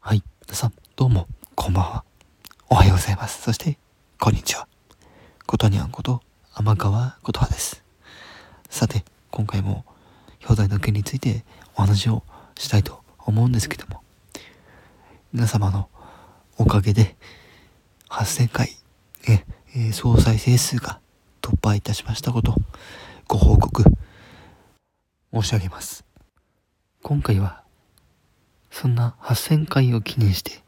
はい、皆さん、どうも、こんばんは。おはようございます。そして、こんにちは。ことにゃんこと、天川ことはです。さて、今回も、表題の件についてお話をしたいと思うんですけども、皆様のおかげで、8000回、え、え総再生数が突破いたしましたこと、ご報告、申し上げます。今回は、そんな8000回を記念して、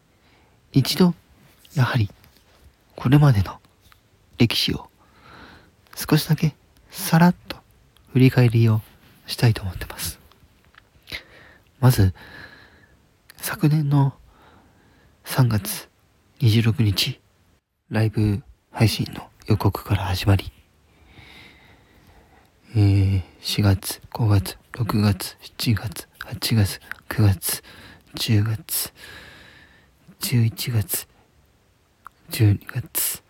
一度、やはり、これまでの歴史を少しだけさらっと振り返りをしたいと思ってます。まず、昨年の3月26日、ライブ配信の予告から始まり、えー、4月、5月、6月、7月、8月、9月、10月、11月、12月、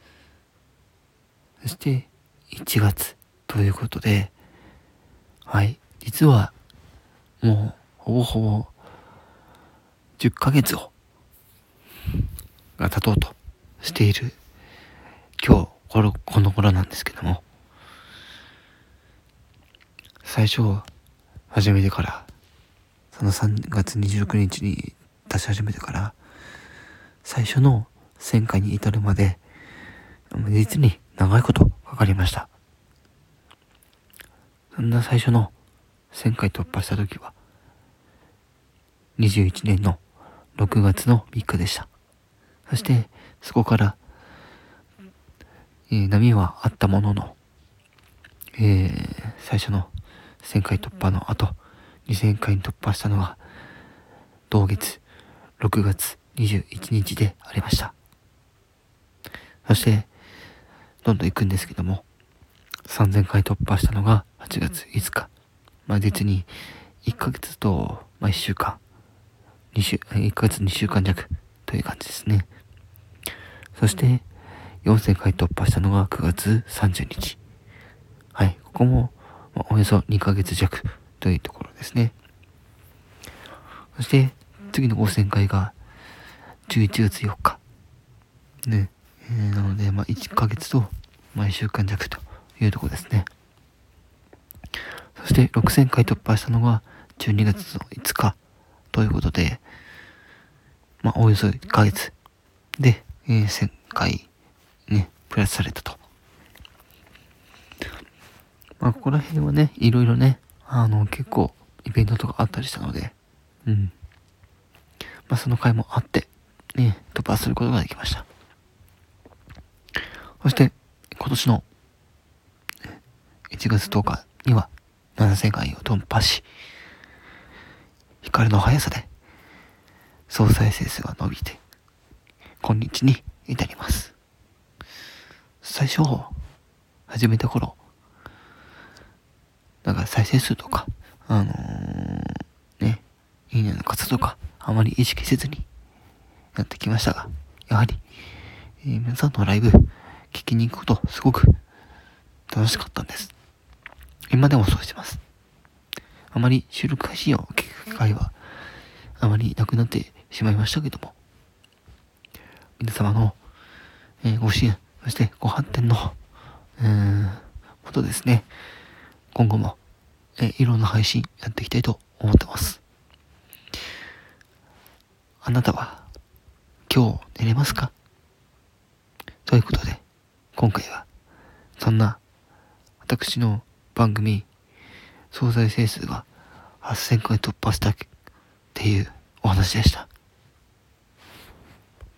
そして1月ということで、はい、実はもうほぼほぼ10ヶ月をが経とうとしている今日このこの頃なんですけども。最初始めてからその3月26日に出し始めてから最初の1000回に至るまで実に長いことかかりました。そんな最初の1000回突破した時は21年の6月の3日でした。そしてそこから、えー、波はあったものの、えー、最初の1000回突破の後2000回に突破したのは同月6月21日でありました。そしてどんどん行くんですけども3000回突破したのが8月5日。まあ実に1ヶ月と、まあ、1週間。2週1ヶ月2週間弱という感じですね。そして4000回突破したのが9月30日。はいここも、まあ、およそ2ヶ月弱というところですね。そして、次の5000回が11月4日。ね。えー、なので、まあ、1ヶ月と、まあ、1週間弱というところですね。そして、6000回突破したのが12月の5日ということで、まあ、およそ1ヶ月で、えー、1000回ね、プラスされたと。まあ、ここら辺はね、いろいろね、あの、結構イベントとかあったりしたので、うん。まあ、その回もあって、ね、突破することができました。そして、今年の1月10日には7000回を突破し、光の速さで総再生数が伸びて、今日に至ります。最初、始めた頃、なんか再生数とか、あのー、ね、いいねの数とか、あまり意識せずにやってきましたが、やはり、えー、皆さんのライブ、聞きに行くこと、すごく楽しかったんです。今でもそうしてます。あまり収録配信を聞く機会は、あまりなくなってしまいましたけども、皆様の、えー、ご支援、そしてご発展の、えー、ことですね。今後も、えいろんな配信やっていきたいと思ってます。あなたは今日寝れますか？ということで、今回はそんな私の番組総再生数が8000回突破したっていうお話でした。